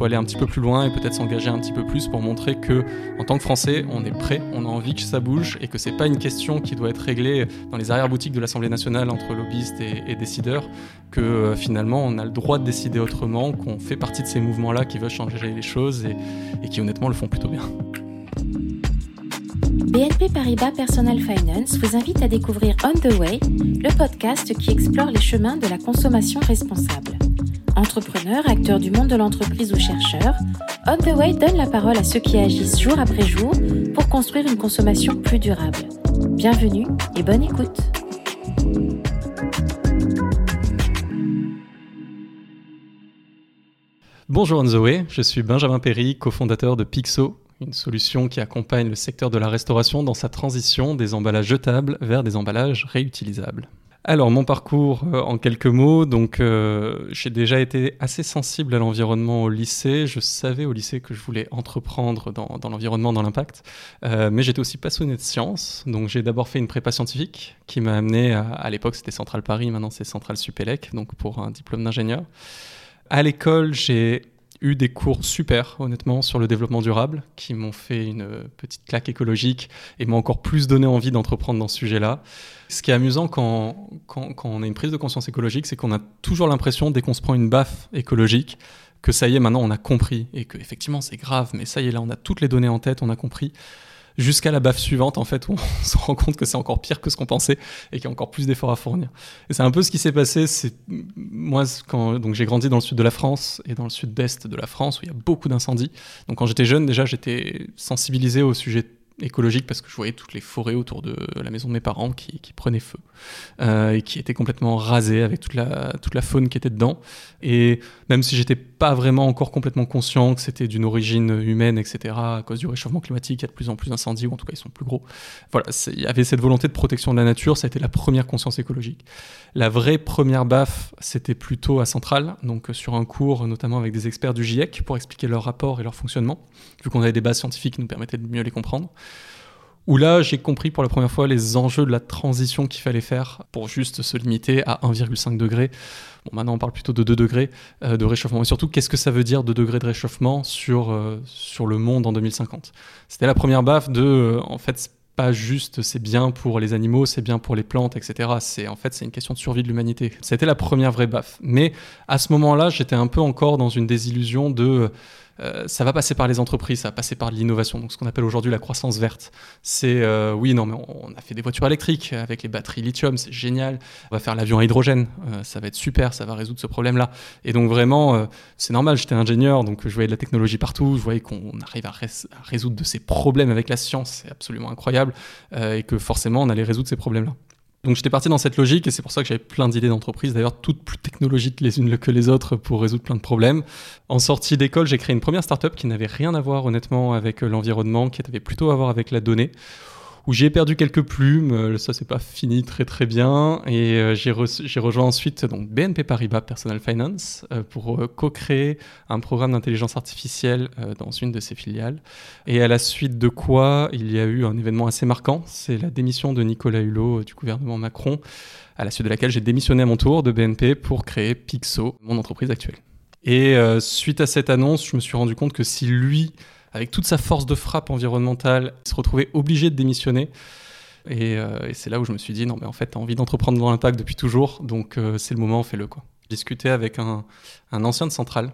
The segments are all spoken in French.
faut aller un petit peu plus loin et peut-être s'engager un petit peu plus pour montrer que, en tant que Français, on est prêt, on a envie que ça bouge et que c'est pas une question qui doit être réglée dans les arrière-boutiques de l'Assemblée nationale entre lobbyistes et, décideurs, que euh, finalement on a le droit de décider autrement, qu'on fait partie de ces mouvements-là qui veulent changer les choses et qui honnêtement le font plutôt bien. BNP Paribas Personal Finance vous invite à découvrir On the Way, le podcast qui explore les chemins de la consommation responsable. Entrepreneurs, acteurs du monde de l'entreprise ou chercheurs, On the Way donne la parole à ceux qui agissent jour après jour pour construire une consommation plus durable. Bienvenue et bonne écoute. Bonjour On the Way, je suis Benjamin Perry, cofondateur de Pixo, une solution qui accompagne le secteur de la restauration dans sa transition des emballages jetables vers des emballages réutilisables. Alors mon parcours euh, en quelques mots, donc euh, j'ai déjà été assez sensible à l'environnement au lycée. Je savais au lycée que je voulais entreprendre dans, l'environnement, dans l'impact, euh, mais j'étais aussi passionné de sciences. Donc j'ai d'abord fait une prépa scientifique qui m'a amené à, à l'époque c'était Centrale Paris, maintenant c'est Centrale Supélec, donc pour un diplôme d'ingénieur. À l'école j'ai eu des cours super, honnêtement, sur le développement durable, qui m'ont fait une petite claque écologique et m'ont encore plus donné envie d'entreprendre dans ce sujet-là. Ce qui est amusant quand, quand, on a une prise de conscience écologique, c'est qu'on a toujours l'impression, dès qu'on se prend une baffe écologique, que ça y est, maintenant on a compris, et que effectivement c'est grave, mais ça y est, là on a toutes les données en tête, on a compris jusqu'à la baffe suivante, en fait, où on se rend compte que c'est encore pire que ce qu'on pensait et qu'il y a encore plus d'efforts à fournir. Et c'est un peu ce qui s'est passé. C'est moi, quand donc j'ai grandi dans le sud de la France et dans le sud-est de la France où il y a beaucoup d'incendies. Donc quand j'étais jeune, déjà, j'étais sensibilisé au sujet écologique parce que je voyais toutes les forêts autour de la maison de mes parents qui, prenaient feu euh, et qui étaient complètement rasées avec toute la, toute la faune qui était dedans. Et même si j'étais pas vraiment encore complètement conscient que c'était d'une origine humaine, etc., à cause du réchauffement climatique, il y a de plus en plus d'incendies, ou en tout cas ils sont plus gros. Voilà, il y avait cette volonté de protection de la nature, ça a été la première conscience écologique. La vraie première baffe, c'était plutôt à Centrale, donc sur un cours notamment avec des experts du GIEC pour expliquer leur rapport et leur fonctionnement, vu qu'on avait des bases scientifiques qui nous permettaient de mieux les comprendre où là j'ai compris pour la première fois les enjeux de la transition qu'il fallait faire pour juste se limiter à 1,5 degré. Bon, maintenant on parle plutôt de 2 degrés euh, de réchauffement. Et surtout, qu'est-ce que ça veut dire 2 degrés de réchauffement sur, euh, sur le monde en 2050 C'était la première baffe de, euh, en fait, pas juste c'est bien pour les animaux, c'est bien pour les plantes, etc. C'est en fait c'est une question de survie de l'humanité. C'était la première vraie baffe. Mais à ce moment-là, j'étais un peu encore dans une désillusion de euh, ça va passer par les entreprises, ça va passer par l'innovation, donc ce qu'on appelle aujourd'hui la croissance verte. C'est euh, oui, non, mais on, a fait des voitures électriques avec les batteries lithium, c'est génial. On va faire l'avion à hydrogène, euh, ça va être super, ça va résoudre ce problème-là. Et donc vraiment, c'est normal, j'étais ingénieur, donc je voyais de la technologie partout, je voyais qu'on arrive à, à, résoudre de ces problèmes avec la science, c'est absolument incroyable, et que forcément on allait résoudre ces problèmes-là. Donc j'étais parti dans cette logique et c'est pour ça que j'avais plein d'idées d'entreprise, d'ailleurs toutes plus technologiques les unes que les autres pour résoudre plein de problèmes. En sortie d'école, j'ai créé une première startup qui n'avait rien à voir honnêtement avec l'environnement, qui avait plutôt à voir avec la donnée où j'ai perdu quelques plumes. Euh, ça, c'est pas fini très très bien. Et euh, j'ai, rejoint ensuite donc, BNP Paribas Personal Finance euh, pour co-créer un programme d'intelligence artificielle dans une de ses filiales. Et à la suite de quoi, il y a eu un événement assez marquant. C'est la démission de Nicolas Hulot du gouvernement Macron, à la suite de laquelle j'ai démissionné à mon tour de BNP pour créer Pixo, mon entreprise actuelle. Et suite à cette annonce, je me suis rendu compte que si lui avec toute sa force de frappe environnementale, se retrouvait obligé de démissionner. Euh, et, c'est là où je me suis dit, non, mais en fait, tu as envie d'entreprendre dans l'impact depuis toujours, donc euh, c'est le moment, fais-le. Quoi. J'ai discuté avec un, un ancien de Centrale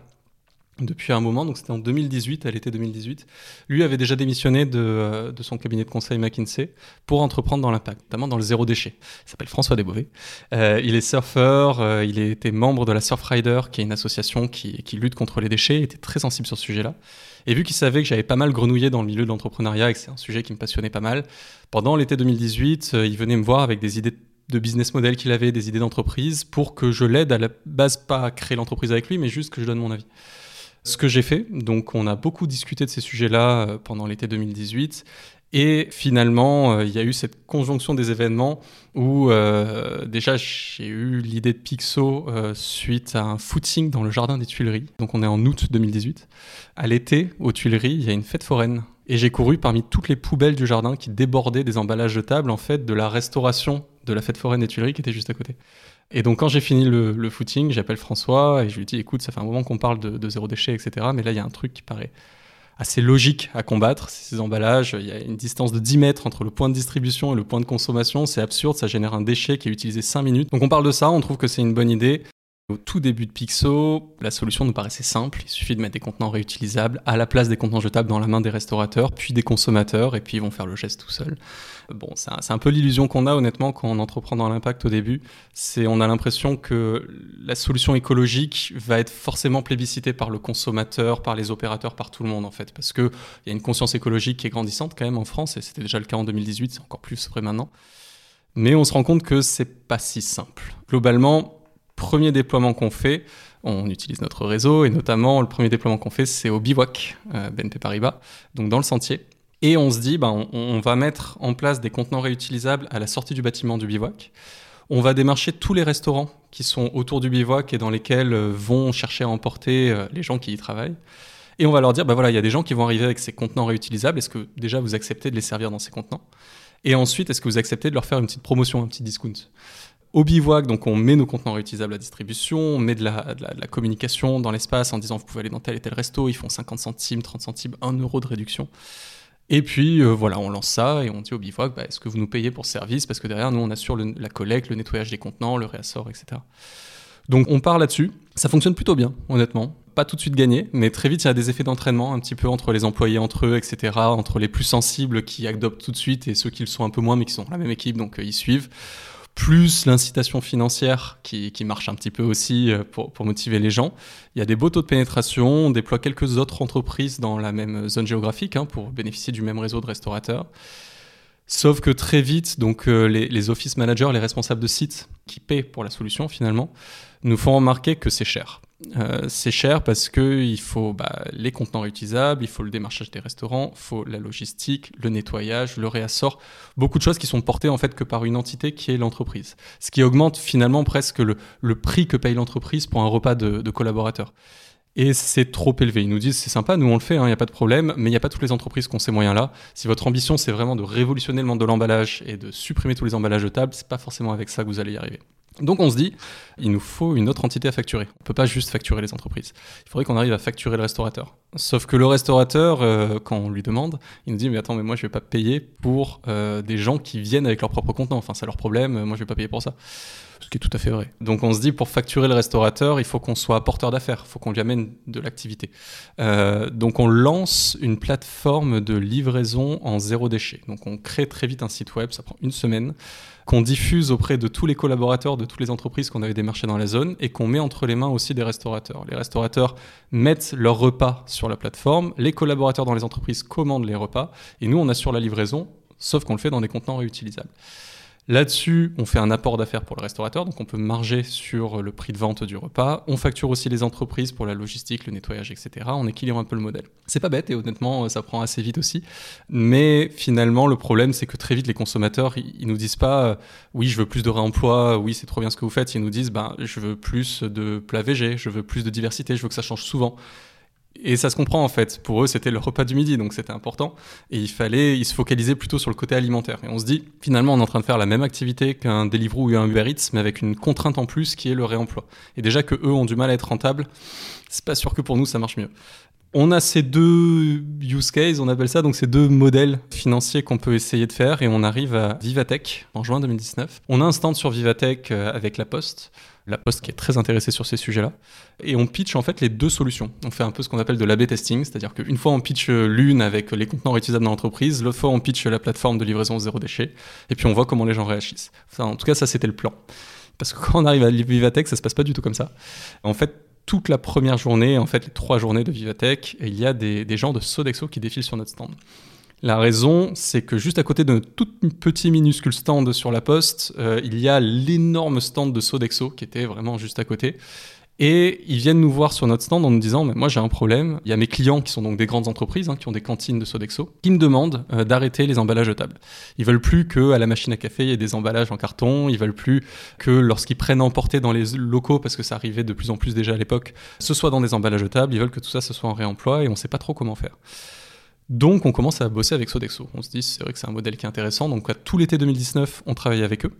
depuis un moment, donc c'était en 2018, à l'été 2018. Lui avait déjà démissionné de, euh, de, son cabinet de conseil McKinsey pour entreprendre dans l'impact, notamment dans le zéro déchet. Il s'appelle François Desbové. Euh, il est surfeur, euh, il était membre de la Surfrider, qui est une association qui, qui lutte contre les déchets, était très sensible sur ce sujet-là. Et vu qu'il savait que j'avais pas mal grenouillé dans le milieu de l'entrepreneuriat et que c'est un sujet qui me passionnait pas mal, pendant l'été 2018, il venait me voir avec des idées de business model qu'il avait, des idées d'entreprise, pour que je l'aide à la base, pas à créer l'entreprise avec lui, mais juste que je donne mon avis ce que j'ai fait. Donc, on a beaucoup discuté de ces sujets-là euh, pendant l'été 2018. Et finalement, euh, il y a eu cette conjonction des événements où euh, déjà j'ai eu l'idée de Pixo suite à un footing dans le jardin des Tuileries. Donc on est en août 2018. À l'été, aux Tuileries, il y a une fête foraine. Et j'ai couru parmi toutes les poubelles du jardin qui débordaient des emballages jetables en fait de la restauration de la fête foraine des Tuileries qui était juste à côté. Et donc quand j'ai fini le, footing, j'appelle François et je lui dis écoute, ça fait un moment qu'on parle de, zéro déchet, etc. Mais là il y a un truc qui paraît assez logique à combattre, ces emballages. Il y a une distance de 10 mètres entre le point de distribution et le point de consommation. C'est absurde, ça génère un déchet qui est utilisé 5 minutes. Donc on parle de ça, on trouve que c'est une bonne idée. Au tout début de Pixo, la solution nous paraissait simple. Il suffit de mettre des contenants réutilisables à la place des contenants jetables dans la main des restaurateurs, puis des consommateurs, et puis ils vont faire le geste tout seuls. Bon, c'est un, peu l'illusion qu'on a honnêtement quand on entreprend dans l'impact au début. C'est on a l'impression que la solution écologique va être forcément plébiscitée par le consommateur, par les opérateurs, par tout le monde en fait, parce que il y a une conscience écologique qui est grandissante quand même en France, et c'était déjà le cas en 2018, c'est encore plus vrai maintenant. Mais on se rend compte que c'est pas si simple. Globalement, premier déploiement qu'on fait, on utilise notre réseau et notamment le premier déploiement qu'on fait, c'est au bivouac, euh, BNP Paribas, donc dans le sentier. Et on se dit, ben, on, va mettre en place des contenants réutilisables à la sortie du bâtiment du bivouac. On va démarcher tous les restaurants qui sont autour du bivouac et dans lesquels euh, vont chercher à emporter euh, les gens qui y travaillent. Et on va leur dire, ben voilà, il y a des gens qui vont arriver avec ces contenants réutilisables. Est-ce que déjà vous acceptez de les servir dans ces contenants? Et ensuite, est-ce que vous acceptez de leur faire une petite promotion, un petit discount? Au bivouac, donc on met nos contenants réutilisables à distribution, on met de la, communication dans l'espace en disant vous pouvez aller dans tel et tel resto, ils font 50 centimes, 30 centimes, 1 euro de réduction. Et puis euh, voilà, on lance ça et on dit au bivouac, bah, est-ce que vous nous payez pour ce service? Parce que derrière, nous, on assure la collecte, le nettoyage des contenants, le réassort, etc. Donc on part là-dessus. Ça fonctionne plutôt bien, honnêtement. Pas tout de suite gagné, mais très vite, il y a des effets d'entraînement un petit peu entre les employés, entre eux, etc. Entre les plus sensibles qui adoptent tout de suite et ceux qui le sont un peu moins, mais qui sont la même équipe, donc euh, ils suivent plus l'incitation financière qui, marche un petit peu aussi euh, pour, motiver les gens. Il y a des beaux taux de pénétration, on déploie quelques autres entreprises dans la même zone géographique hein, pour bénéficier du même réseau de restaurateurs. Sauf que très vite, donc euh, les, les, office managers, les responsables de sites qui paient pour la solution finalement, nous font remarquer que c'est cher. Euh, c'est cher parce qu'il faut bah, les contenants réutilisables, il faut le démarchage des restaurants, il faut la logistique, le nettoyage, le réassort, beaucoup de choses qui sont portées en fait que par une entité qui est l'entreprise. Ce qui augmente finalement presque le, prix que paye l'entreprise pour un repas de, collaborateurs. Et c'est trop élevé. Ils nous disent c'est sympa, nous on le fait, il hein, n'y a pas de problème, mais il n'y a pas toutes les entreprises qui ont ces moyens-là. Si votre ambition c'est vraiment de révolutionner le monde de l'emballage et de supprimer tous les emballages jetables, c'est pas forcément avec ça que vous allez y arriver. Donc on se dit, il nous faut une autre entité à facturer. On ne peut pas juste facturer les entreprises. Il faudrait qu'on arrive à facturer le restaurateur. Sauf que le restaurateur, euh, quand on lui demande, il nous dit mais attends mais moi je vais pas payer pour euh, des gens qui viennent avec leur propre contenant. Enfin c'est leur problème. Moi je vais pas payer pour ça. Ce qui est tout à fait vrai. Donc on se dit pour facturer le restaurateur, il faut qu'on soit porteur d'affaires. Il faut qu'on lui amène de l'activité. Euh, donc on lance une plateforme de livraison en zéro déchet. Donc on crée très vite un site web. Ça prend une semaine qu'on diffuse auprès de tous les collaborateurs de toutes les entreprises qu'on avait démarchées dans la zone et qu'on met entre les mains aussi des restaurateurs. Les restaurateurs mettent leurs repas sur la plateforme, les collaborateurs dans les entreprises commandent les repas et nous on assure la livraison, sauf qu'on le fait dans des contenants réutilisables. Là-dessus, on fait un apport d'affaires pour le restaurateur, donc on peut marger sur le prix de vente du repas. On facture aussi les entreprises pour la logistique, le nettoyage, etc. On équilibre un peu le modèle. C'est pas bête et honnêtement, ça prend assez vite aussi. Mais finalement, le problème, c'est que très vite, les consommateurs, ils nous disent pas, oui, je veux plus de réemploi, oui, c'est trop bien ce que vous faites. Ils nous disent, ben, je veux plus de plats végés, je veux plus de diversité, je veux que ça change souvent. Et ça se comprend en fait. Pour eux, c'était le repas du midi, donc c'était important. Et il fallait, ils se focalisaient plutôt sur le côté alimentaire. Et on se dit, finalement, on est en train de faire la même activité qu'un Deliveroo ou un Uber Eats, mais avec une contrainte en plus qui est le réemploi. Et déjà que eux ont du mal à être rentables, c'est pas sûr que pour nous ça marche mieux. On a ces deux use cases, on appelle ça, donc ces deux modèles financiers qu'on peut essayer de faire, et on arrive à Vivatech en juin 2019. On a un stand sur Vivatech euh, avec La Poste la Poste qui est très intéressée sur ces sujets-là. Et on pitch en fait les deux solutions. On fait un peu ce qu'on appelle de l'AB testing, c'est-à-dire qu'une fois on pitch l'une avec les contenants réutilisables dans l'entreprise, l'autre fois on pitch la plateforme de livraison zéro déchet, et puis on voit comment les gens réagissent. en tout cas, ça c'était le plan. Parce que quand on arrive à Vivatech, ça se passe pas du tout comme ça. En fait, toute la première journée, en fait les trois journées de Vivatech, il y a des, des gens de Sodexo qui défilent sur notre stand. La raison, c'est que juste à côté de notre tout petit minuscule stand sur la poste, euh, il y a l'énorme stand de Sodexo qui était vraiment juste à côté. Et ils viennent nous voir sur notre stand en nous disant, mais moi j'ai un problème, il y a mes clients qui sont donc des grandes entreprises, hein, qui ont des cantines de Sodexo, qui me demandent euh, d'arrêter les emballages jetables. Ils veulent plus que à la machine à café il y ait des emballages en carton, ils veulent plus que lorsqu'ils prennent emporter dans les locaux, parce que ça arrivait de plus en plus déjà à l'époque, ce soit dans des emballages jetables, ils veulent que tout ça ce soit en réemploi et on sait pas trop comment faire. Donc on commence à bosser avec Sodexo. On se dit c'est vrai que c'est un modèle qui est intéressant. Donc tout l'été 2019, on travaille avec eux.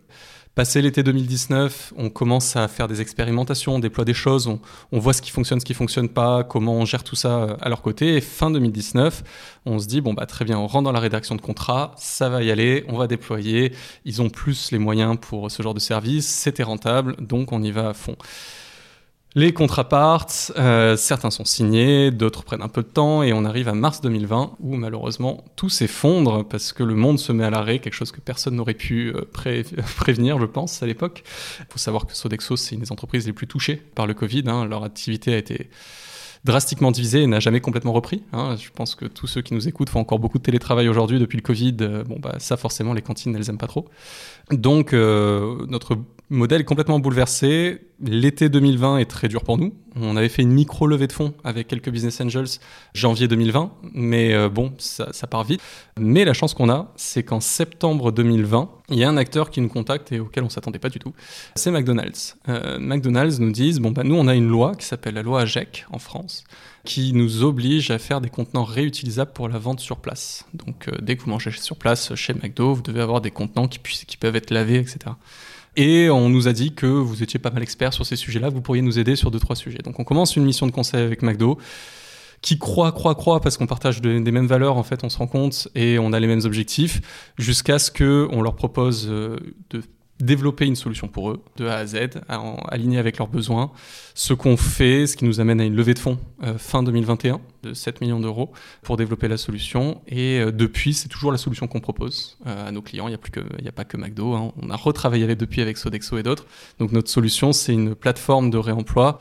Passé l'été 2019, on commence à faire des expérimentations, on déploie des choses, on, voit ce qui fonctionne, ce qui fonctionne pas, comment on gère tout ça euh, à leur côté. Et fin 2019, on se dit bon bah très bien, on rentre dans la rédaction de contrat, ça va y aller, on va déployer. Ils ont plus les moyens pour ce genre de service, c'était rentable, donc on y va à fond. Les contrats euh, certains sont signés, d'autres prennent un peu de temps, et on arrive à mars 2020 où malheureusement tout s'effondre parce que le monde se met à l'arrêt, quelque chose que personne n'aurait pu euh, prévenir, je pense, à l'époque. Il faut savoir que Sodexo, c'est une des entreprises les plus touchées par le Covid. Hein. Leur activité a été drastiquement divisée et n'a jamais complètement repris. Hein. Je pense que tous ceux qui nous écoutent font encore beaucoup de télétravail aujourd'hui depuis le Covid. Euh, bon, bah, ça, forcément, les cantines, elles aiment pas trop. Donc, notre modèle complètement bouleversé. L'été 2020 est très dur pour nous. On avait fait une micro levée de fonds avec quelques business angels janvier 2020, mais euh, bon, ça, part vite. Mais la chance qu'on a, c'est qu'en septembre 2020, il y a un acteur qui nous contacte et auquel on s'attendait pas du tout. C'est McDonald's. Euh, McDonald's nous disent bon bah nous on a une loi qui s'appelle la loi AGEC en France qui nous oblige à faire des contenants réutilisables pour la vente sur place. Donc euh, dès que vous mangez sur place chez McDo, vous devez avoir des contenants qui, qui peuvent être lavés, etc. Et on nous a dit que vous étiez pas mal expert sur ces sujets-là, vous pourriez nous aider sur deux, trois sujets. Donc on commence une mission de conseil avec McDo qui croit, croit, croit, parce qu'on partage des mêmes valeurs, en fait, on se rend compte, et on a les mêmes objectifs, jusqu'à ce qu'on leur propose euh, de développer une solution pour eux, de A à Z, alignée avec leurs besoins. Ce qu'on fait, ce qui nous amène à une levée de fonds euh, fin 2021 de 7 millions d'euros pour développer la solution. Et euh, depuis, c'est toujours la solution qu'on propose euh, à nos clients. Il n'y a, plus a pas que McDo. Hein. On a retravaillé avec, depuis avec Sodexo et d'autres. Donc notre solution, c'est une plateforme de réemploi.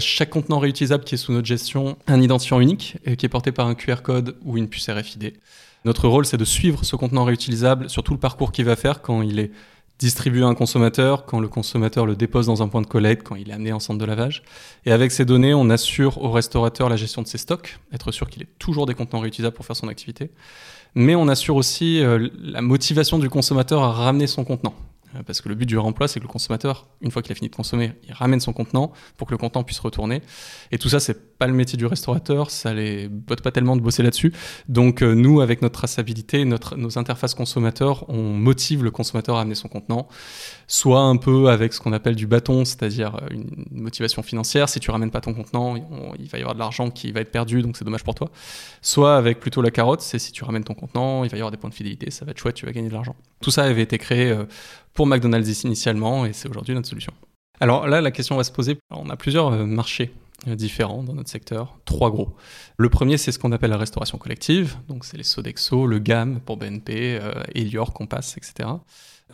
chaque contenant réutilisable qui est sous notre gestion, un identifiant unique qui est porté par un QR code ou une puce RFID. Notre rôle, c'est de suivre ce contenant réutilisable sur tout le parcours qu'il va faire quand il est distribuer à un consommateur, quand le consommateur le dépose dans un point de collecte, quand il est amené en centre de lavage. Et avec ces données, on assure au restaurateur la gestion de ses stocks, être sûr qu'il ait toujours des contenants réutilisables pour faire son activité. Mais on assure aussi euh, la motivation du consommateur à ramener son contenant. Euh, parce que le but du remploi, c'est que le consommateur, une fois qu'il a fini de consommer, il ramène son contenant pour que le contenant puisse retourner. Et tout ça, c'est pas le métier du restaurateur, ça les botte pas tellement de bosser là-dessus. Donc euh, nous, avec notre traçabilité, nos interfaces consommateurs, on motive le consommateur à amener son contenant, soit un peu avec ce qu'on appelle du bâton, c'est-à-dire euh, une motivation financière. Si tu ramènes pas ton contenant, il va y avoir de l'argent qui va être perdu, donc c'est dommage pour toi. Soit avec plutôt la carotte, c'est si tu ramènes ton contenant, il va y avoir des points de fidélité, ça va être chouette, tu vas gagner de l'argent. Tout ça avait été créé pour McDonald's initialement et c'est aujourd'hui notre solution. Alors là, la question va se poser. On a plusieurs euh, marchés euh, différents dans notre secteur, trois gros. Le premier, c'est ce qu'on appelle la restauration collective, donc c'est les Sodexo, le GAM pour BNP, euh, Elior, Compass, etc.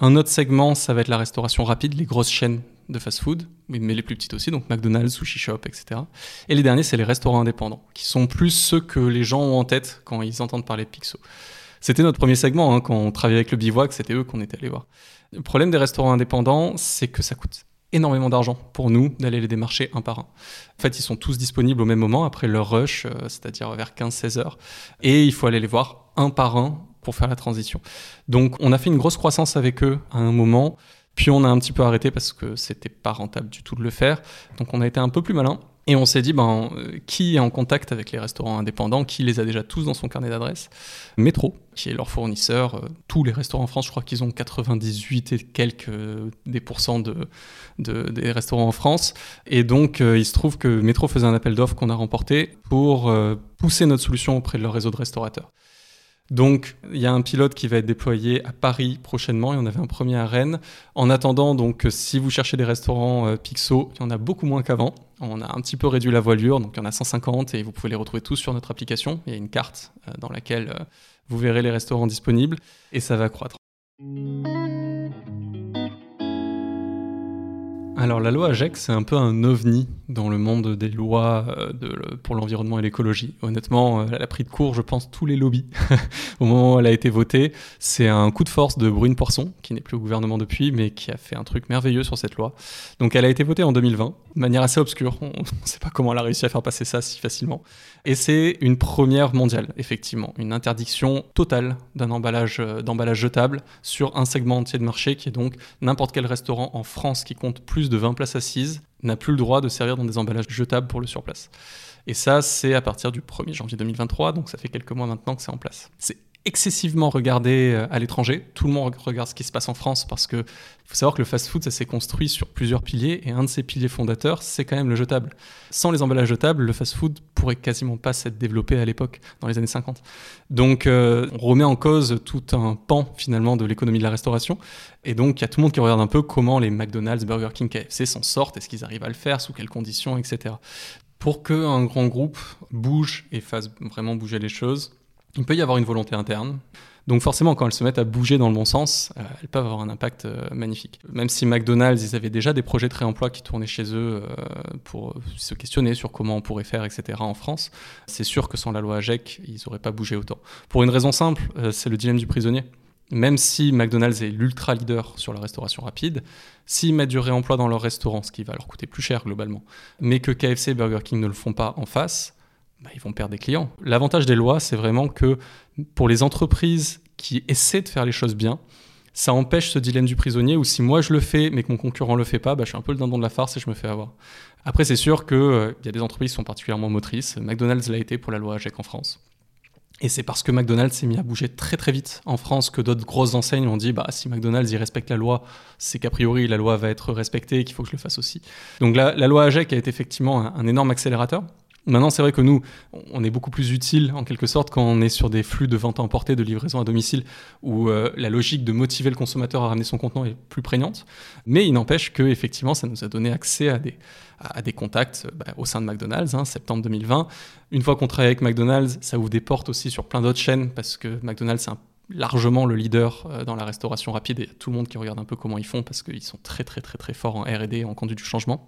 Un autre segment, ça va être la restauration rapide, les grosses chaînes de fast-food, mais les plus petites aussi, donc McDonald's, Sushi Shop, etc. Et les derniers, c'est les restaurants indépendants, qui sont plus ceux que les gens ont en tête quand ils entendent parler de Pixo. C'était notre premier segment, hein, quand on travaillait avec le Bivouac, c'était eux qu'on était allé voir. Le problème des restaurants indépendants, c'est que ça coûte énormément d'argent pour nous d'aller les démarcher un par un. En fait, ils sont tous disponibles au même moment, après leur rush, euh, c'est-à-dire vers 15-16 heures. Et il faut aller les voir un par un pour faire la transition. Donc, on a fait une grosse croissance avec eux à un moment, puis on a un petit peu arrêté parce que c'était pas rentable du tout de le faire. Donc, on a été un peu plus malin. Et on s'est dit, ben, euh, qui est en contact avec les restaurants indépendants Qui les a déjà tous dans son carnet d'adresse Métro, qui est leur fournisseur. Euh, tous les restaurants en France, je crois qu'ils ont 98 et quelques euh, des pourcents de, des restaurants en France. Et donc, il se trouve que Métro faisait un appel d'offres qu'on a remporté pour pousser notre solution auprès de leur réseau de restaurateurs. Donc, il y a un pilote qui va être déployé à Paris prochainement et on avait un premier à Rennes. En attendant, donc, si vous cherchez des restaurants euh, Pixo, il y en a beaucoup moins qu'avant. On a un petit peu réduit la voilure, donc il y en a 150 et vous pouvez les retrouver tous sur notre application. Il y a une carte euh, dans laquelle euh, vous verrez les restaurants disponibles et ça va croître. Alors la loi AGEC, c'est un peu un ovni dans le monde des lois euh, pour l'environnement et l'écologie. Honnêtement, euh, elle a pris de court, je pense, tous les lobbies au moment où elle a été votée. C'est un coup de force de Brune Poisson, qui n'est plus au gouvernement depuis, mais qui a fait un truc merveilleux sur cette loi. Donc elle a été votée en 2020, de manière assez obscure. On ne sait pas comment elle a réussi à faire passer ça si facilement. Et c'est une première mondiale, effectivement. Une interdiction totale d'un emballage, euh, d'emballage jetable sur un segment entier de marché, qui est donc n'importe quel restaurant en France qui compte plus de 20 places assises n'a plus le droit de servir dans des emballages jetables pour le surplace. Et ça, c'est à partir du 1er janvier 2023, donc ça fait quelques mois maintenant que c'est en place. Excessivement regardé euh, à l'étranger. Tout le monde regarde ce qui se passe en France parce que faut savoir que le fast-food, ça s'est construit sur plusieurs piliers et un de ces piliers fondateurs, c'est quand même le jetable. Sans les emballages jetables, le fast-food pourrait quasiment pas s'être développé à l'époque, dans les années 50. Donc, euh, on remet en cause tout un pan finalement de l'économie de la restauration. Et donc, il y a tout le monde qui regarde un peu comment les McDonald's, Burger King, KFC s'en sortent, est-ce qu'ils arrivent à le faire, sous quelles conditions, etc. Pour qu'un grand groupe bouge et fasse vraiment bouger les choses, il peut y avoir une volonté interne. Donc forcément, quand elles se mettent à bouger dans le bon sens, euh, elles peuvent avoir un impact euh, magnifique. Même si McDonald's, ils avaient déjà des projets de réemploi qui tournaient chez eux euh, pour se questionner sur comment on pourrait faire, etc. en France, c'est sûr que sans la loi AGEC, ils n'auraient pas bougé autant. Pour une raison simple, c'est le dilemme du prisonnier. Même si McDonald's est l'ultra leader sur la restauration rapide, s'ils mettent du réemploi dans leur restaurant, ce qui va leur coûter plus cher globalement, mais que KFC et Burger King ne le font pas en face, bah, ils vont perdre des clients. L'avantage des lois, c'est vraiment que pour les entreprises qui essaient de faire les choses bien, ça empêche ce dilemme du prisonnier où si moi je le fais mais que mon concurrent le fait pas, bah, je suis un peu le dindon de la farce et je me fais avoir. Après, c'est sûr qu'il euh, y a des entreprises qui sont particulièrement motrices. McDonald's l'a été pour la loi AGEC en France. Et c'est parce que McDonald's s'est mis à bouger très très vite en France que d'autres grosses enseignes ont dit bah si McDonald's il respecte la loi, c'est qu'a priori la loi va être respectée et qu'il faut que je le fasse aussi. Donc la loi AGEC a été effectivement un énorme accélérateur. Maintenant, c'est vrai que nous, on est beaucoup plus utile en quelque sorte quand on est sur des flux de vente à emporter, de livraison à domicile, où euh, la logique de motiver le consommateur à ramener son contenant est plus prégnante. Mais il n'empêche que effectivement, ça nous a donné accès à des, contacts bah, au sein de McDonald's, hein, septembre 2020. Une fois qu'on travaille avec McDonald's, ça ouvre des portes aussi sur plein d'autres chaînes parce que McDonald's c'est largement le leader euh, dans la restauration rapide et tout le monde qui regarde un peu comment ils font parce qu'ils sont très très très très forts en R&D, en conduite du changement.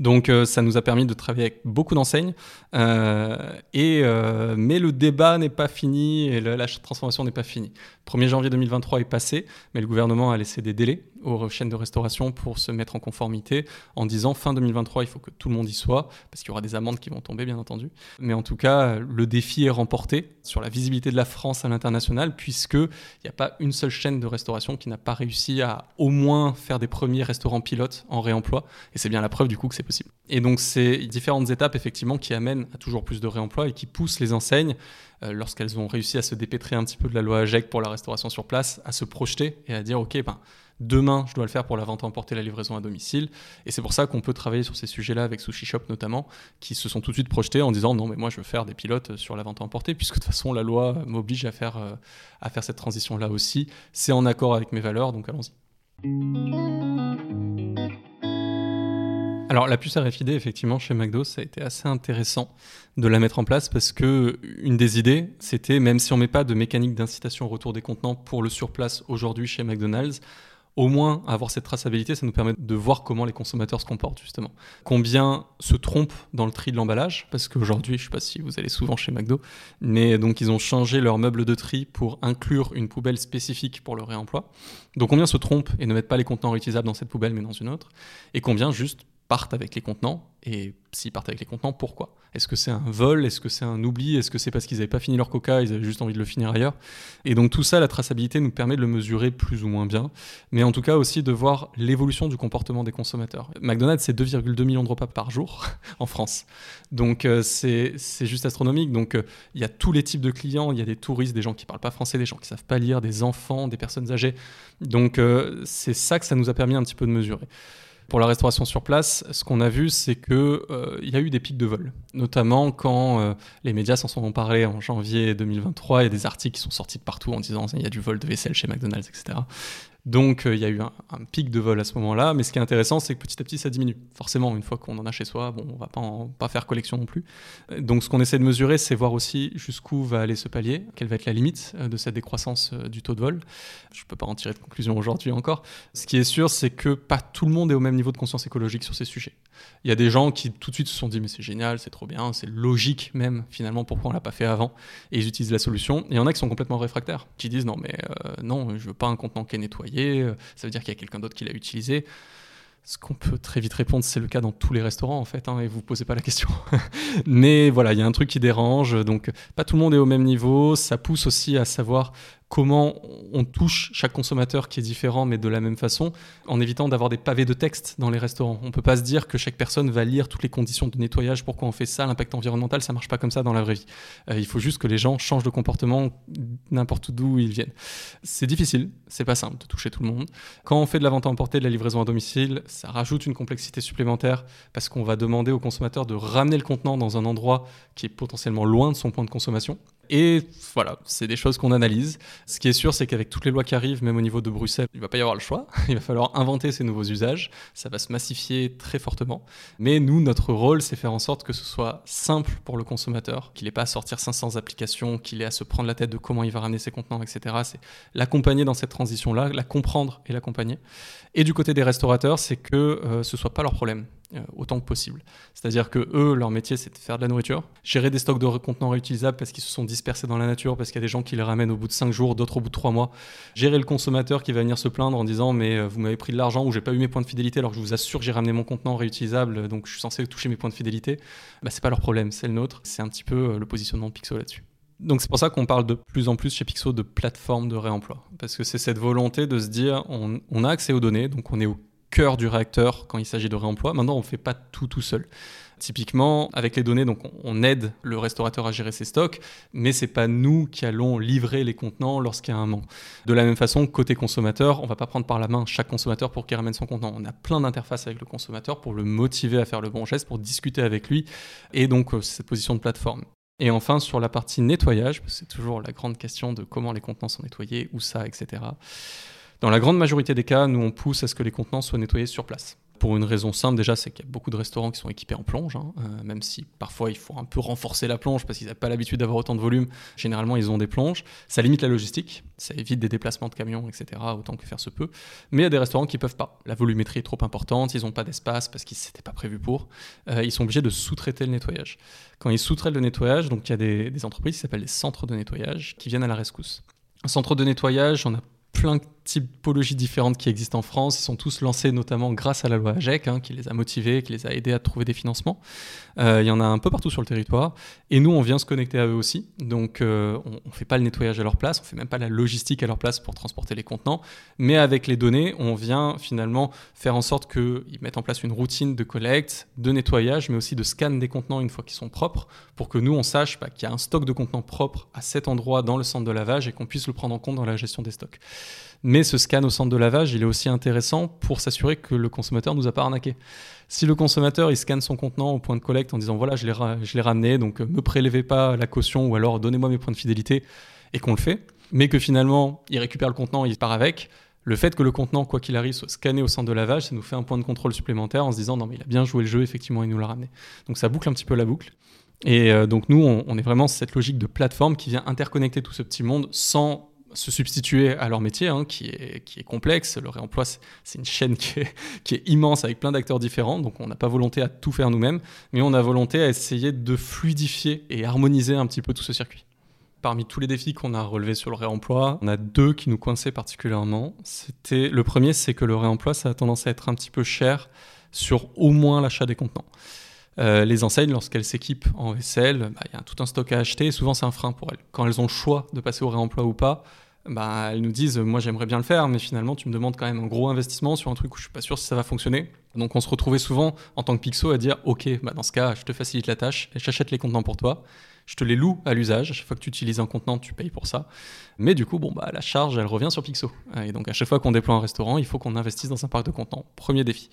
Donc euh, ça nous a permis de travailler avec beaucoup d'enseignes. Euh, euh, mais le débat n'est pas fini et la transformation n'est pas finie. 1er janvier 2023 est passé, mais le gouvernement a laissé des délais aux chaînes de restauration pour se mettre en conformité en disant fin 2023, il faut que tout le monde y soit, parce qu'il y aura des amendes qui vont tomber, bien entendu. Mais en tout cas, le défi est remporté sur la visibilité de la France à l'international, puisqu'il n'y a pas une seule chaîne de restauration qui n'a pas réussi à au moins faire des premiers restaurants pilotes en réemploi. Et c'est bien la preuve du coup que c'est possible. Et donc, c'est différentes étapes, effectivement, qui amènent à toujours plus de réemploi et qui poussent les enseignes euh, lorsqu'elles ont réussi à se dépêtrer un petit peu de la loi AGEC pour la restauration sur place, à se projeter et à dire, OK, ben, Demain, je dois le faire pour la vente à emporter, la livraison à domicile. Et c'est pour ça qu'on peut travailler sur ces sujets-là avec Sushi Shop notamment, qui se sont tout de suite projetés en disant non, mais moi je veux faire des pilotes sur la vente à emporter, puisque de toute façon la loi m'oblige à faire, euh, à faire cette transition-là aussi. C'est en accord avec mes valeurs, donc allons-y. Alors la puce RFID, effectivement, chez McDo, ça a été assez intéressant de la mettre en place parce que une des idées, c'était même si on met pas de mécanique d'incitation au retour des contenants pour le surplace aujourd'hui chez McDonald's, au moins avoir cette traçabilité, ça nous permet de voir comment les consommateurs se comportent justement. Combien se trompent dans le tri de l'emballage, parce qu'aujourd'hui, je ne sais pas si vous allez souvent chez McDo, mais donc ils ont changé leur meuble de tri pour inclure une poubelle spécifique pour le réemploi. Donc combien se trompent et ne mettent pas les contenants réutilisables dans cette poubelle mais dans une autre, et combien juste partent avec les contenants et s'ils partent avec les contenants, pourquoi? Est-ce que c'est un vol? Est-ce que c'est un oubli? Est-ce que c'est parce qu'ils n'avaient pas fini leur coca, ils avaient juste envie de le finir ailleurs? Et donc tout ça, la traçabilité nous permet de le mesurer plus ou moins bien, mais en tout cas aussi de voir l'évolution du comportement des consommateurs. McDonald's, c'est 2,2 millions de repas par jour en France. Donc euh, c'est juste astronomique. Donc euh, il y a tous les types de clients, il y a des touristes, des gens qui ne parlent pas français, des gens qui ne savent pas lire, des enfants, des personnes âgées. Donc euh, c'est ça que ça nous a permis un petit peu de mesurer. Pour la restauration sur place, ce qu'on a vu, c'est qu'il euh, y a eu des pics de vol, notamment quand euh, les médias s'en sont emparés en janvier 2023. Il y a des articles qui sont sortis de partout en disant qu'il y a du vol de vaisselle chez McDonald's, etc. Donc euh, il y a eu un, pic de vol à ce moment-là, mais ce qui est intéressant, c'est que petit à petit ça diminue. Forcément, une fois qu'on en a chez soi, bon, on va pas, pas faire collection non plus. Donc ce qu'on essaie de mesurer, c'est voir aussi jusqu'où va aller ce palier, quelle va être la limite euh, de cette décroissance euh, du taux de vol. Je peux pas en tirer de conclusion aujourd'hui encore. Ce qui est sûr, c'est que pas tout le monde est au même niveau de conscience écologique sur ces sujets. Il y a des gens qui tout de suite se sont dit mais c'est génial, c'est trop bien, c'est logique même finalement pourquoi on l'a pas fait avant et ils utilisent la solution. Il y en a qui sont complètement réfractaires, qui disent non mais non, je veux pas un contenant qui est nettoyé euh, ça veut dire qu'il y a quelqu'un d'autre qui l'a utilisé. Ce qu'on peut très vite répondre, c'est le cas dans tous les restaurants en fait, hein, et vous posez pas la question. Mais voilà, il y a un truc qui dérange, donc pas tout le monde est au même niveau. Ça pousse aussi à savoir comment on touche chaque consommateur qui est différent mais de la même façon, en évitant d'avoir des pavés de texte dans les restaurants. On ne peut pas se dire que chaque personne va lire toutes les conditions de nettoyage, pourquoi on fait ça, l'impact environnemental, ça marche pas comme ça dans la vraie vie. Euh, il faut juste que les gens changent de comportement n'importe d'où ils viennent. C'est difficile, c'est pas simple de toucher tout le monde. Quand on fait de la vente à emporter, de la livraison à domicile, ça rajoute une complexité supplémentaire parce qu'on va demander au consommateur de ramener le contenant dans un endroit qui est potentiellement loin de son point de consommation. Et voilà, c'est des choses qu'on analyse. Ce qui est sûr, c'est qu'avec toutes les lois qui arrivent, même au niveau de Bruxelles, il va pas y avoir le choix. Il va falloir inventer ces nouveaux usages. Ça va se massifier très fortement. Mais nous, notre rôle, c'est faire en sorte que ce soit simple pour le consommateur, qu'il n'ait pas à sortir 500 applications, qu'il ait à se prendre la tête de comment il va ramener ses contenants, etc. C'est l'accompagner dans cette transition-là, la comprendre et l'accompagner. Et du côté des restaurateurs, c'est que euh, ce soit pas leur problème. Euh, autant que possible. C'est-à-dire que eux, leur métier, c'est de faire de la nourriture, gérer des stocks de contenants réutilisables parce qu'ils se sont dispersés dans la nature, parce qu'il y a des gens qui les ramènent au bout de 5 jours, d'autres au bout de 3 mois, gérer le consommateur qui va venir se plaindre en disant mais euh, vous m'avez pris de l'argent ou j'ai pas eu mes points de fidélité alors que je vous assure j'ai ramené mon contenant réutilisable donc je suis censé toucher mes points de fidélité, bah, c'est pas leur problème, c'est le nôtre. C'est un petit peu euh, le positionnement de Pixo là-dessus. Donc c'est pour ça qu'on parle de plus en plus chez Pixo de plateforme de réemploi. Parce que c'est cette volonté de se dire on, on, a accès aux données, donc on est au cœur du réacteur quand il s'agit de réemploi. Maintenant, on ne fait pas tout tout seul. Typiquement, avec les données, donc on aide le restaurateur à gérer ses stocks, mais c'est pas nous qui allons livrer les contenants lorsqu'il y a un manque. De la même façon, côté consommateur, on va pas prendre par la main chaque consommateur pour qu'il ramène son contenant. On a plein d'interfaces avec le consommateur pour le motiver à faire le bon geste, pour discuter avec lui, et donc euh, cette position de plateforme. Et enfin, sur la partie nettoyage, c'est toujours la grande question de comment les contenants sont nettoyés, où ça, etc. Dans la grande majorité des cas, nous, on pousse à ce que les contenants soient nettoyés sur place. Pour une raison simple, déjà, c'est qu'il y a beaucoup de restaurants qui sont équipés en plonge, hein, euh, même si parfois il faut un peu renforcer la plonge parce qu'ils n'ont pas l'habitude d'avoir autant de volume. Généralement, ils ont des plonges. Ça limite la logistique, ça évite des déplacements de camions, etc., autant que faire se peut. Mais il y a des restaurants qui ne peuvent pas. La volumétrie est trop importante, ils n'ont pas d'espace parce qu'ils n'étaient pas prévus pour. Euh, ils sont obligés de sous-traiter le nettoyage. Quand ils sous-traitent le nettoyage, donc il y a des, des entreprises qui s'appellent les centres de nettoyage qui viennent à la rescousse. Un centre de nettoyage, on a plein de typologies différentes qui existent en France. Ils sont tous lancés notamment grâce à la loi AGEC, hein, qui les a motivés, qui les a aidés à trouver des financements. Euh, il y en a un peu partout sur le territoire. Et nous, on vient se connecter à eux aussi. Donc, euh, on ne fait pas le nettoyage à leur place, on fait même pas la logistique à leur place pour transporter les contenants. Mais avec les données, on vient finalement faire en sorte qu'ils mettent en place une routine de collecte, de nettoyage, mais aussi de scan des contenants une fois qu'ils sont propres, pour que nous, on sache bah, qu'il y a un stock de contenants propres à cet endroit dans le centre de lavage et qu'on puisse le prendre en compte dans la gestion des stocks. Mais ce scan au centre de lavage, il est aussi intéressant pour s'assurer que le consommateur ne nous a pas arnaqué. Si le consommateur il scanne son contenant au point de collecte en disant voilà je l'ai ramené donc euh, me prélevez pas la caution ou alors donnez-moi mes points de fidélité et qu'on le fait, mais que finalement il récupère le contenant, il part avec, le fait que le contenant, quoi qu'il arrive, soit scanné au centre de lavage, ça nous fait un point de contrôle supplémentaire en se disant non mais il a bien joué le jeu, effectivement il nous l'a ramené. Donc ça boucle un petit peu la boucle. Et euh, donc nous, on, on, est vraiment cette logique de plateforme qui vient interconnecter tout ce petit monde sans se substituer à leur métier, hein, qui, est, qui est complexe. Le réemploi, c'est une chaîne qui est, qui est immense avec plein d'acteurs différents, donc on n'a pas volonté à tout faire nous-mêmes, mais on a volonté à essayer de fluidifier et harmoniser un petit peu tout ce circuit. Parmi tous les défis qu'on a relevés sur le réemploi, on a deux qui nous coinçaient particulièrement. C'était le premier, c'est que le réemploi, ça a tendance à être un petit peu cher sur au moins l'achat des contenants. Euh, les enseignes, lorsqu'elles s'équipent en vaisselle, bah, il y a tout un stock à acheter. Et souvent c'est un frein pour elles. Quand elles ont le choix de passer au réemploi ou pas, bah, elles nous disent moi j'aimerais bien le faire mais finalement tu me demandes quand même un gros investissement sur un truc où je suis pas sûr si ça va fonctionner. Donc on se retrouvait souvent en tant que Pixo à dire ok bah dans ce cas je te facilite la tâche et j'achète les contenants pour toi. Je te les loue à l'usage. À chaque fois que tu utilises un contenant tu payes pour ça. Mais du coup bon la charge elle revient sur Pixo. Et donc à chaque fois qu'on déploie un restaurant il faut qu'on investisse dans un parc de contenants. Premier défi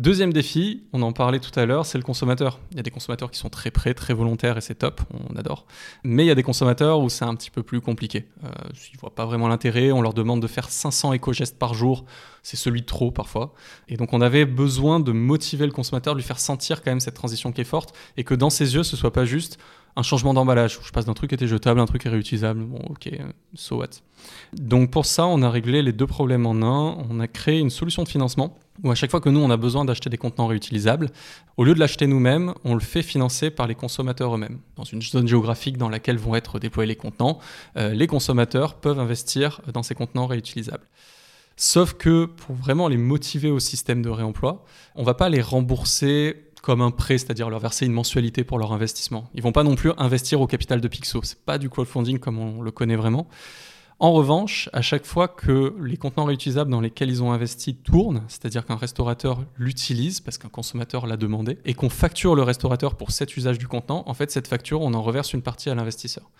Deuxième défi, on en parlait tout à l'heure, c'est le consommateur. Il y a des consommateurs qui sont très prêts, très volontaires et c'est top, on adore. Mais il y a des consommateurs où c'est un petit peu plus compliqué. Euh, ils ne voient pas vraiment l'intérêt, on leur demande de faire 500 éco-gestes par jour, c'est celui de trop parfois. Et donc on avait besoin de motiver le consommateur, de lui faire sentir quand même cette transition qui est forte et que dans ses yeux, ce soit pas juste un changement d'emballage, je passe d'un truc qui était jetable à un truc qui est réutilisable. Bon, ok, so what. Donc pour ça, on a réglé les deux problèmes en un. On a créé une solution de financement où à chaque fois que nous, on a besoin d'acheter des contenants réutilisables, au lieu de l'acheter nous-mêmes, on le fait financer par les consommateurs eux-mêmes. Dans une zone géographique dans laquelle vont être déployés les contenants, euh, les consommateurs peuvent investir dans ces contenants réutilisables. Sauf que pour vraiment les motiver au système de réemploi, on ne va pas les rembourser comme un prêt, c'est-à-dire leur verser une mensualité pour leur investissement. Ils vont pas non plus investir au capital de Pixo. C'est pas du crowdfunding comme on le connaît vraiment. En revanche, à chaque fois que les contenants réutilisables dans lesquels ils ont investi tournent, c'est-à-dire qu'un restaurateur l'utilise parce qu'un consommateur l'a demandé, et qu'on facture le restaurateur pour cet usage du contenant, en fait, cette facture, on en reverse une partie à l'investisseur.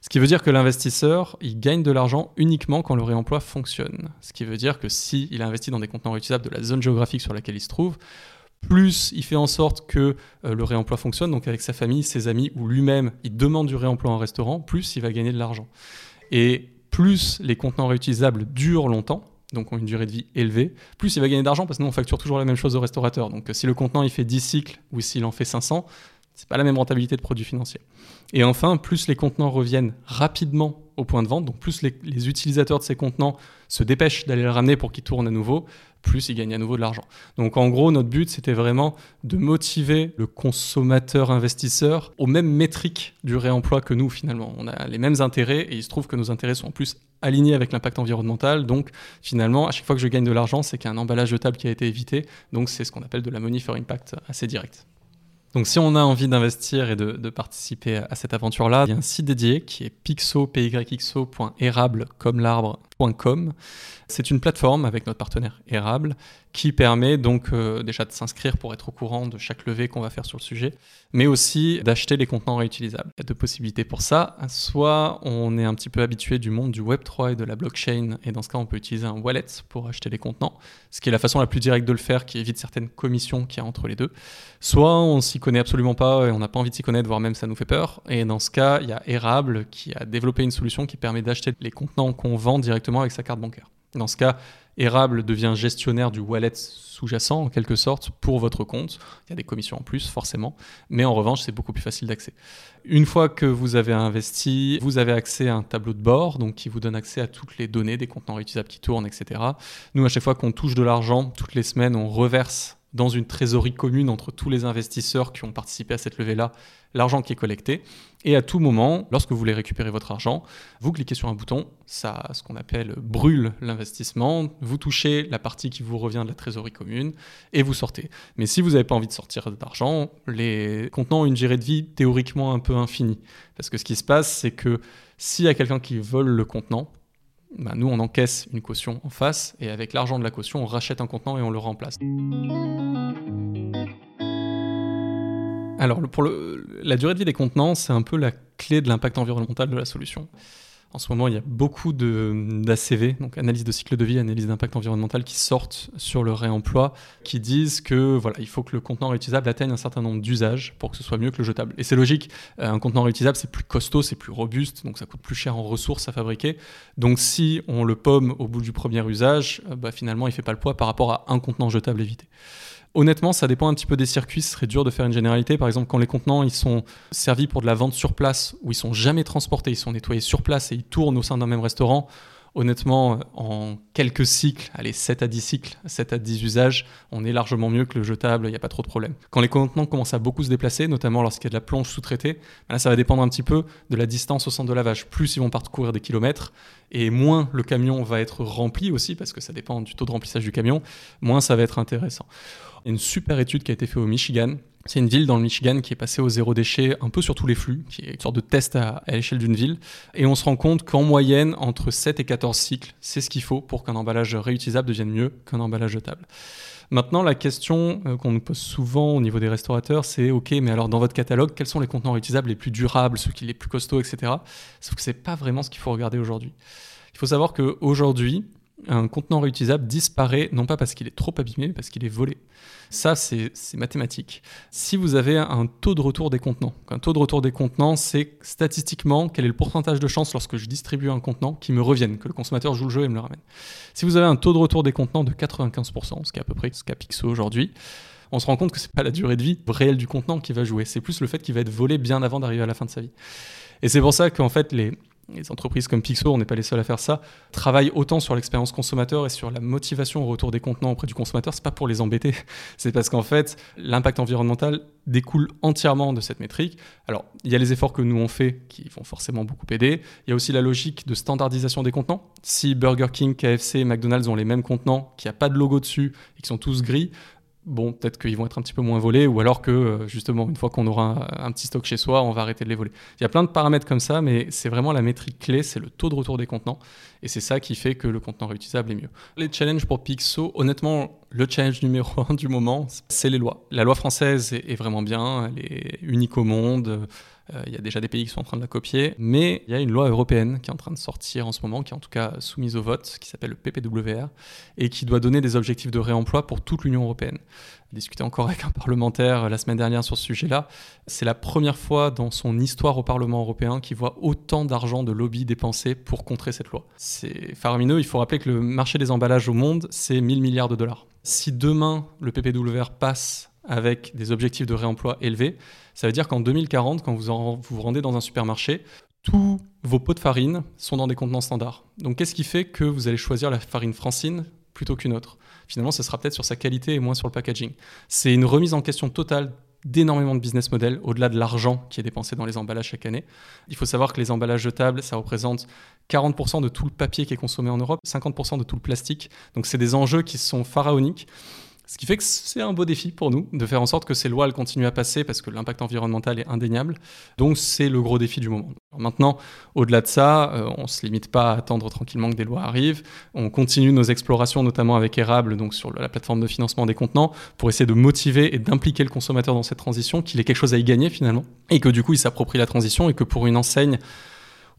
Ce qui veut dire que l'investisseur, il gagne de l'argent uniquement quand le réemploi fonctionne. Ce qui veut dire que s'il il a investi dans des contenants réutilisables de la zone géographique sur laquelle il se trouve, plus il fait en sorte que euh, le réemploi fonctionne, donc avec sa famille, ses amis ou lui-même, il demande du réemploi en restaurant, plus il va gagner de l'argent. Et plus les contenants réutilisables durent longtemps, donc ont une durée de vie élevée, plus il va gagner d'argent parce que nous on facture toujours la même chose au restaurateur. Donc si le contenant il fait 10 cycles ou s'il en fait 500, c'est pas la même rentabilité de produit financier. Et enfin, plus les contenants reviennent rapidement au point de vente, donc plus les, les utilisateurs de ces contenants se dépêchent d'aller le ramener pour qu'ils tournent à nouveau, plus il gagne à nouveau de l'argent. Donc en gros, notre but, c'était vraiment de motiver le consommateur investisseur aux mêmes métriques du réemploi que nous finalement. On a les mêmes intérêts et il se trouve que nos intérêts sont en plus alignés avec l'impact environnemental. Donc finalement, à chaque fois que je gagne de l'argent, c'est qu'un emballage jetable qui a été évité. Donc c'est ce qu'on appelle de la money for impact assez direct. Donc si on a envie d'investir et de, participer à cette aventure-là, il y a un site dédié qui est pixo.érable comme C'est une plateforme avec notre partenaire Érable qui permet donc euh, déjà de s'inscrire pour être au courant de chaque levée qu'on va faire sur le sujet, mais aussi d'acheter les contenants réutilisables. Il y a deux possibilités pour ça. Soit on est un petit peu habitué du monde du Web3 et de la blockchain, et dans ce cas on peut utiliser un wallet pour acheter les contenants, ce qui est la façon la plus directe de le faire, qui évite certaines commissions qu'il y a entre les deux. Soit on s'y connaît absolument pas et on n'a pas envie de s'y connaître, voire même ça nous fait peur. Et dans ce cas, il y a Érable qui a développé une solution qui permet d'acheter les contenants qu'on vend directement avec sa carte bancaire. Dans ce cas, Érable devient gestionnaire du wallet sous-jacent en quelque sorte pour votre compte. Il y a des commissions en plus forcément, mais en revanche c'est beaucoup plus facile d'accès. Une fois que vous avez investi, vous avez accès à un tableau de bord donc qui vous donne accès à toutes les données des contenants réutilisables qui tournent, etc. Nous à chaque fois qu'on touche de l'argent, toutes les semaines on reverse dans une trésorerie commune entre tous les investisseurs qui ont participé à cette levée-là, l'argent qui est collecté. Et à tout moment, lorsque vous voulez récupérer votre argent, vous cliquez sur un bouton, ça, ce qu'on appelle brûle l'investissement, vous touchez la partie qui vous revient de la trésorerie commune et vous sortez. Mais si vous n'avez pas envie de sortir d'argent, les contenants ont une durée de vie théoriquement un peu infinie. Parce que ce qui se passe, c'est que s'il y a quelqu'un qui vole le contenant, bah, nous, on encaisse une caution en face et avec l'argent de la caution, on rachète un contenant et on le remplace. Alors, pour la durée de vie des contenants, c'est un peu la clé de l'impact environnemental de la solution. En ce moment, il y a beaucoup d'ACV, donc analyse de cycle de vie, analyse d'impact environnemental, qui sortent sur le réemploi, qui disent que voilà, il faut que le contenant réutilisable atteigne un certain nombre d'usages pour que ce soit mieux que le jetable. Et c'est logique, un contenant réutilisable, c'est plus costaud, c'est plus robuste, donc ça coûte plus cher en ressources à fabriquer. Donc si on le pomme au bout du premier usage, euh, bah, finalement, il fait pas le poids par rapport à un contenant jetable évité. Honnêtement, ça dépend un petit peu des circuits. Ce serait dur de faire une généralité. Par exemple, quand les contenants ils sont servis pour de la vente sur place, où ils sont jamais transportés, ils sont nettoyés sur place et ils tournent au sein d'un même restaurant, honnêtement, en quelques cycles, allez, 7 à 10 cycles, 7 à 10 usages, on est largement mieux que le jetable, il n'y a pas trop de problème. Quand les contenants commencent à beaucoup se déplacer, notamment lorsqu'il y a de la plonge sous-traitée, là, ça va dépendre un petit peu de la distance au centre de lavage. Plus ils vont parcourir des kilomètres, et moins le camion va être rempli aussi, parce que ça dépend du taux de remplissage du camion, moins ça va être intéressant. Il y a une super étude qui a été faite au Michigan. C'est une ville dans le Michigan qui est passée au zéro déchet un peu sur tous les flux, qui est une sorte de test à, l'échelle d'une ville. Et on se rend compte qu'en moyenne, entre 7 et 14 cycles, c'est ce qu'il faut pour qu'un emballage réutilisable devienne mieux qu'un emballage jetable. Maintenant, la question euh, qu'on nous pose souvent au niveau des restaurateurs, c'est OK, mais alors dans votre catalogue, quels sont les contenants réutilisables les plus durables, ceux qui les plus costauds, etc. Sauf que c'est pas vraiment ce qu'il faut regarder aujourd'hui. Il faut savoir qu'aujourd'hui, un contenant réutilisable disparaît non pas parce qu'il est trop abîmé, mais parce qu'il est volé. Ça, c'est mathématique. Si vous avez un taux de retour des contenants, un taux de retour des contenants, c'est statistiquement quel est le pourcentage de chance lorsque je distribue un contenant qui me revienne, que le consommateur joue le jeu et me le ramène. Si vous avez un taux de retour des contenants de 95%, ce qui est à peu près ce qu'a Pixo aujourd'hui, on se rend compte que c'est pas la durée de vie réelle du contenant qui va jouer, c'est plus le fait qu'il va être volé bien avant d'arriver à la fin de sa vie. Et c'est pour ça qu'en fait, les, les entreprises comme Pixo, on n'est pas les seuls à faire ça, travaillent autant sur l'expérience consommateur et sur la motivation au retour des contenants auprès du consommateur. C'est pas pour les embêter, c'est parce qu'en fait, l'impact environnemental découle entièrement de cette métrique. Alors, il y a les efforts que nous on fait qui vont forcément beaucoup aider. Il y a aussi la logique de standardisation des contenants. Si Burger King, KFC, McDonald's ont les mêmes contenants, qui a pas de logo dessus et qui sont tous gris, bon, peut-être qu'ils vont être un petit peu moins volés, ou alors que euh, justement, une fois qu'on aura un, petit stock chez soi, on va arrêter de les voler. Il y a plein de paramètres comme ça, mais c'est vraiment la métrique clé, c'est le taux de retour des contenants, et c'est ça qui fait que le contenant réutilisable est mieux. Les challenges pour Pixo, honnêtement, le challenge numéro un du moment, c'est les lois. La loi française est, est vraiment bien, elle est unique au monde. Euh, il y a déjà des pays qui sont en train de la copier, mais il y a une loi européenne qui est en train de sortir en ce moment, qui est en tout cas soumise au vote, qui s'appelle le PPWR, et qui doit donner des objectifs de réemploi pour toute l'Union européenne. Discuté encore avec un parlementaire la semaine dernière sur ce sujet-là. C'est la première fois dans son histoire au Parlement européen qu'il voit autant d'argent de lobby dépensé pour contrer cette loi. C'est faramineux. Il faut rappeler que le marché des emballages au monde, c'est 1000 milliards de dollars. Si demain le PPWR passe avec des objectifs de réemploi élevés, ça veut dire qu'en 2040, quand vous vous rendez dans un supermarché, tous vos pots de farine sont dans des contenants standards. Donc qu'est-ce qui fait que vous allez choisir la farine francine plutôt qu'une autre? Finalement, ce sera peut-être sur sa qualité et moins sur le packaging. C'est une remise en question totale d'énormément de business models, au-delà de l'argent qui est dépensé dans les emballages chaque année. Il faut savoir que les emballages jetables, ça représente 40% de tout le papier qui est consommé en Europe, 50% de tout le plastique. Donc c'est des enjeux qui sont pharaoniques. Ce qui fait que c'est un beau défi pour nous de faire en sorte que ces lois elles continuent à passer parce que l'impact environnemental est indéniable. Donc c'est le gros défi du moment. maintenant, au-delà de ça, euh, on ne se limite pas à attendre tranquillement que des lois arrivent. On continue nos explorations, notamment avec Érable, donc sur la plateforme de financement des contenants, pour essayer de motiver et d'impliquer le consommateur dans cette transition, qu'il ait quelque chose à y gagner finalement, et que du coup il s'approprie la transition et que pour une enseigne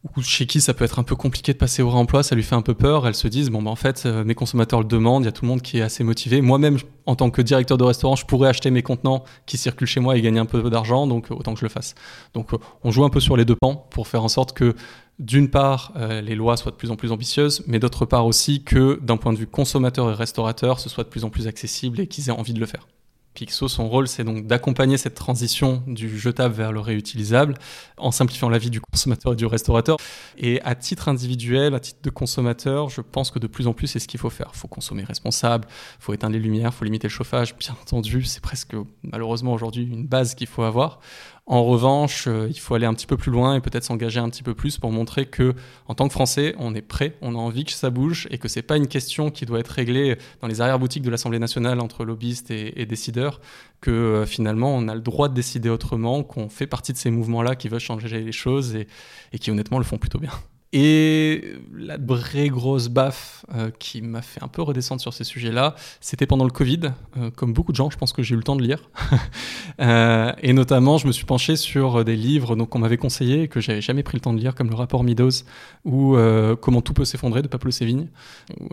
ou chez qui ça peut être un peu compliqué de passer au réemploi, ça lui fait un peu peur. Elles se disent bon, ben, en fait, euh, mes consommateurs le demandent, il y a tout le monde qui est assez motivé. Moi-même, en tant que directeur de restaurant, je pourrais acheter mes contenants qui circulent chez moi et gagner un peu d'argent, donc euh, autant que je le fasse. Donc, euh, on joue un peu sur les deux pans pour faire en sorte que, d'une part, les lois soient de plus en plus ambitieuses, mais d'autre part aussi que, d'un point de vue consommateur et restaurateur, ce soit de plus en plus accessible et qu'ils aient envie de le faire. Pixo, son rôle, c'est donc d'accompagner cette transition du jetable vers le réutilisable en simplifiant la vie du consommateur et du restaurateur. Et à titre individuel, à titre de consommateur, je pense que de plus en plus, c'est ce qu'il faut faire. Il faut consommer responsable, il faut éteindre les lumières, il faut limiter le chauffage. Bien entendu, c'est presque malheureusement aujourd'hui une base qu'il faut avoir. En revanche, euh, il faut aller un petit peu plus loin et peut-être s'engager un petit peu plus pour montrer que, en tant que Français, on est prêt, on a envie que ça bouge et que c'est pas une question qui doit être réglée dans les arrière-boutiques de l'Assemblée nationale entre lobbyistes et, décideurs, que euh, finalement on a le droit de décider autrement, qu'on fait partie de ces mouvements-là qui veulent changer les choses et qui honnêtement le font plutôt bien. Et la vraie grosse baffe euh, qui m'a fait un peu redescendre sur ces sujets-là, c'était pendant le Covid. Euh, comme beaucoup de gens, je pense que j'ai eu le temps de lire. euh, et notamment, je me suis penché sur des livres qu'on m'avait conseillés et que j'avais jamais pris le temps de lire, comme le rapport Meadows ou Comment tout peut s'effondrer de Pablo Sévigne, ou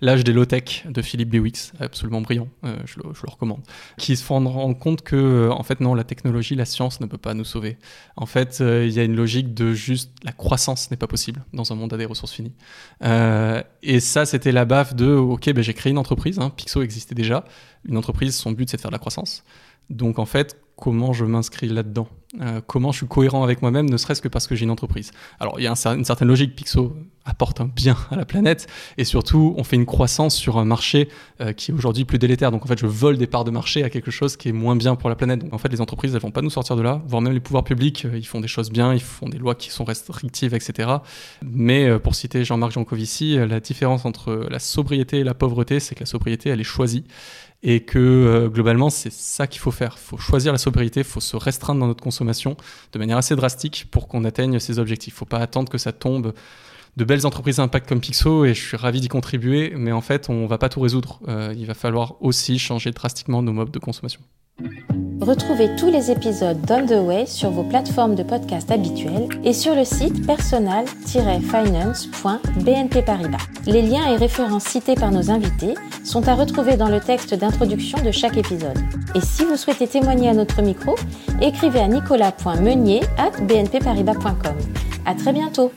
L'âge des low-tech de Philippe Bewix, absolument brillant, je le, je, le, recommande, qui se rend compte que, en fait, non, la technologie, la science ne peut pas nous sauver. En fait, il y a une logique de juste la croissance n'est pas possible dans un monde à des ressources finies. Euh, et ça, c'était la baffe de OK, ben, j'ai créé une entreprise, hein, Pixo existait déjà. Une entreprise, son but, c'est de faire de la croissance. Donc en fait, comment je m'inscris là-dedans? Euh, Comment je suis cohérent avec moi-même, ne serait-ce que parce que j'ai une entreprise? Alors il y a une certaine logique, Pixo apporte un bien à la planète, et surtout on fait une croissance sur un marché euh, qui est aujourd'hui plus délétère. Donc en fait je vole des parts de marché à quelque chose qui est moins bien pour la planète. Donc en fait les entreprises elles vont pas nous sortir de là, voire même les pouvoirs publics, euh, ils font des choses bien, ils font des lois qui sont restrictives, etc. Mais pour citer Jean-Marc Jancovici, la différence entre la sobriété et la pauvreté, c'est que la sobriété elle est choisie et que euh, globalement c'est ça qu'il faut faire. Il faut choisir la sobriété, il faut se restreindre dans notre consommation de manière assez drastique pour qu'on atteigne ces objectifs. Il faut pas attendre que ça tombe de belles entreprises impact comme Pixo et je suis ravi d'y contribuer, mais en fait on ne va pas tout résoudre. Euh, il va falloir aussi changer drastiquement nos modes de consommation. Retrouvez tous les épisodes d'On the Way sur vos plateformes de podcast habituelles et sur le site personal-finance.bnp Paribas. Les liens et références cités par nos invités sont à retrouver dans le texte d'introduction de chaque épisode. Et si vous souhaitez témoigner à notre micro, écrivez à nicolas.meunier at bnpparibas.com. À très bientôt!